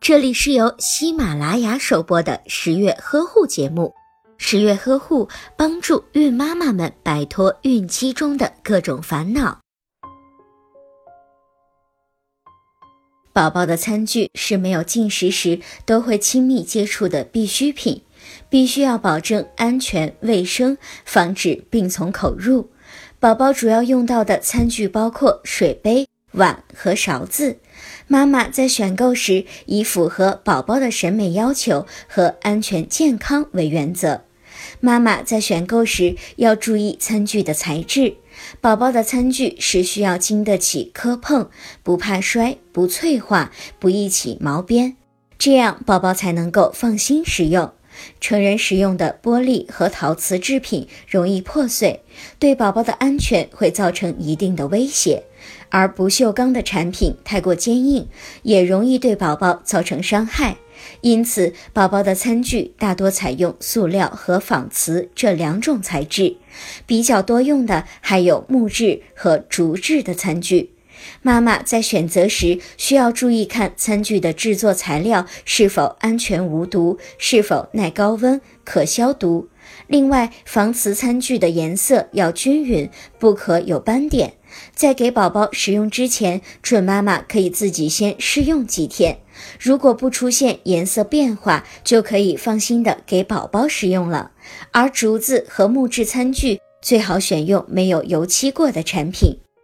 这里是由喜马拉雅首播的十月呵护节目。十月呵护帮助孕妈妈们摆脱孕期中的各种烦恼。宝宝的餐具是没有进食时都会亲密接触的必需品，必须要保证安全卫生，防止病从口入。宝宝主要用到的餐具包括水杯。碗和勺子，妈妈在选购时以符合宝宝的审美要求和安全健康为原则。妈妈在选购时要注意餐具的材质，宝宝的餐具是需要经得起磕碰，不怕摔，不脆化，不易起毛边，这样宝宝才能够放心使用。成人使用的玻璃和陶瓷制品容易破碎，对宝宝的安全会造成一定的威胁；而不锈钢的产品太过坚硬，也容易对宝宝造成伤害。因此，宝宝的餐具大多采用塑料和仿瓷这两种材质，比较多用的还有木质和竹制的餐具。妈妈在选择时需要注意看餐具的制作材料是否安全无毒，是否耐高温、可消毒。另外，防瓷餐具的颜色要均匀，不可有斑点。在给宝宝使用之前，准妈妈可以自己先试用几天，如果不出现颜色变化，就可以放心的给宝宝使用了。而竹子和木质餐具最好选用没有油漆过的产品。